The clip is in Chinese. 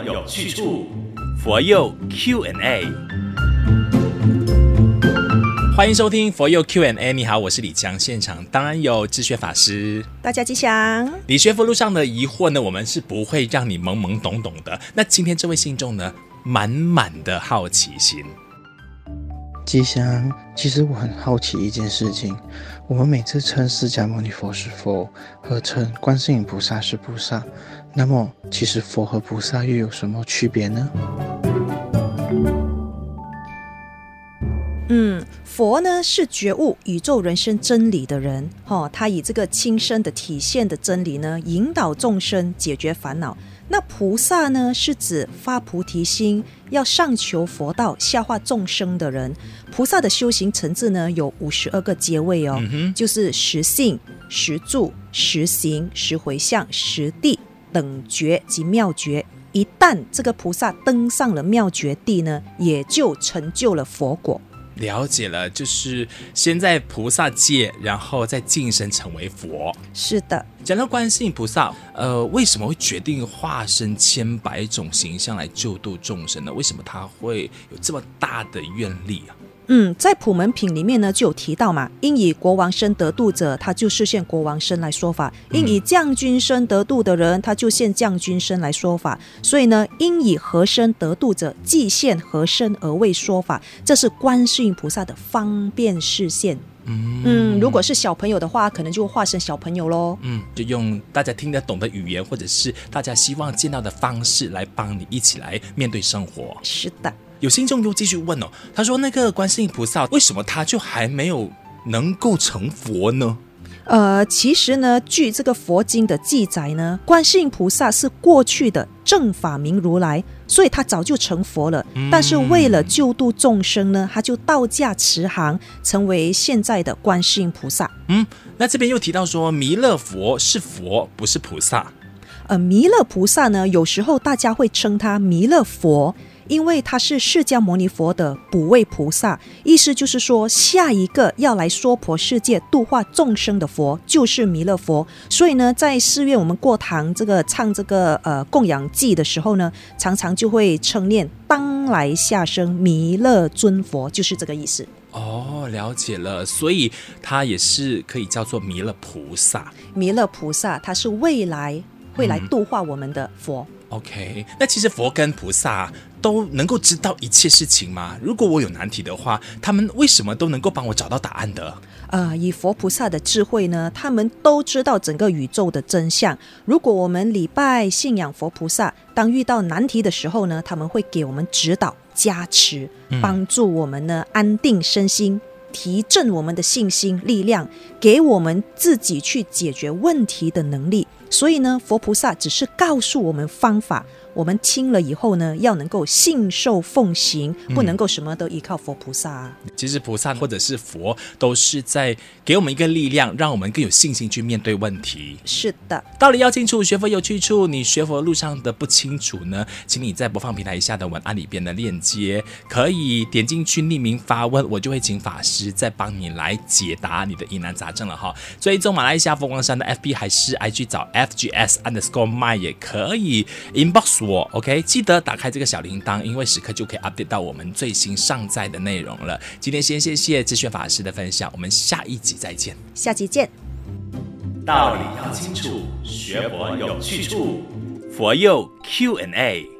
有去处，佛佑 Q&A。欢迎收听佛佑 Q&A。你好，我是李强，现场当然有智学法师。大家吉祥。你学佛路上的疑惑呢，我们是不会让你懵懵懂懂的。那今天这位信众呢，满满的好奇心。吉祥，其实我很好奇一件事情。我们每次称释迦牟尼佛是佛，和称观世音菩萨是菩萨，那么其实佛和菩萨又有什么区别呢？嗯，佛呢是觉悟宇宙人生真理的人，哈、哦，他以这个亲身的体现的真理呢，引导众生解决烦恼。那菩萨呢，是指发菩提心，要上求佛道，下化众生的人。菩萨的修行层次呢，有五十二个阶位哦，嗯、就是实性、实住、实行、实回向、实地等觉及妙觉。一旦这个菩萨登上了妙觉地呢，也就成就了佛果。了解了，就是先在菩萨界，然后再晋升成为佛。是的，讲到观世音菩萨，呃，为什么会决定化身千百种形象来救度众生呢？为什么他会有这么大的愿力啊？嗯，在普门品里面呢，就有提到嘛，应以国王身得度者，他就是现国王身来说法；应以将军身得度的人，他就现将军身来说法。所以呢，应以和身得度者，即现和身而为说法。这是观世音菩萨的方便视线。嗯，嗯，如果是小朋友的话，可能就化身小朋友喽。嗯，就用大家听得懂的语言，或者是大家希望见到的方式来帮你一起来面对生活。是的。有信众又继续问哦，他说：“那个观世音菩萨为什么他就还没有能够成佛呢？”呃，其实呢，据这个佛经的记载呢，观世音菩萨是过去的正法明如来，所以他早就成佛了。嗯、但是为了救度众生呢，他就道驾慈航，成为现在的观世音菩萨。嗯，那这边又提到说，弥勒佛是佛，不是菩萨。呃，弥勒菩萨呢，有时候大家会称他弥勒佛。因为他是释迦牟尼佛的补位菩萨，意思就是说，下一个要来娑婆世界度化众生的佛就是弥勒佛。所以呢，在寺院我们过堂这个唱这个呃供养偈的时候呢，常常就会称念当来下生弥勒尊佛，就是这个意思。哦，了解了，所以他也是可以叫做弥勒菩萨。弥勒菩萨他是未来会来度化我们的佛。OK，那其实佛跟菩萨都能够知道一切事情吗？如果我有难题的话，他们为什么都能够帮我找到答案的？呃，以佛菩萨的智慧呢，他们都知道整个宇宙的真相。如果我们礼拜信仰佛菩萨，当遇到难题的时候呢，他们会给我们指导、加持，帮助我们呢安定身心，提振我们的信心力量，给我们自己去解决问题的能力。所以呢，佛菩萨只是告诉我们方法。我们听了以后呢，要能够信受奉行，不能够什么都依靠佛菩萨啊。其实菩萨或者是佛，都是在给我们一个力量，让我们更有信心去面对问题。是的，道理要清楚，学佛有去处。你学佛路上的不清楚呢，请你在播放平台以下的文案里边的链接，可以点进去匿名发问，我就会请法师再帮你来解答你的疑难杂症了哈。追踪马来西亚佛光山的 FB 还是 IG 找 FGS underscore my 也可以 inbox。我 OK，记得打开这个小铃铛，因为时刻就可以 update 到我们最新上载的内容了。今天先谢谢智学法师的分享，我们下一集再见。下集见。道理要清楚，学佛有去处，佛佑 Q&A。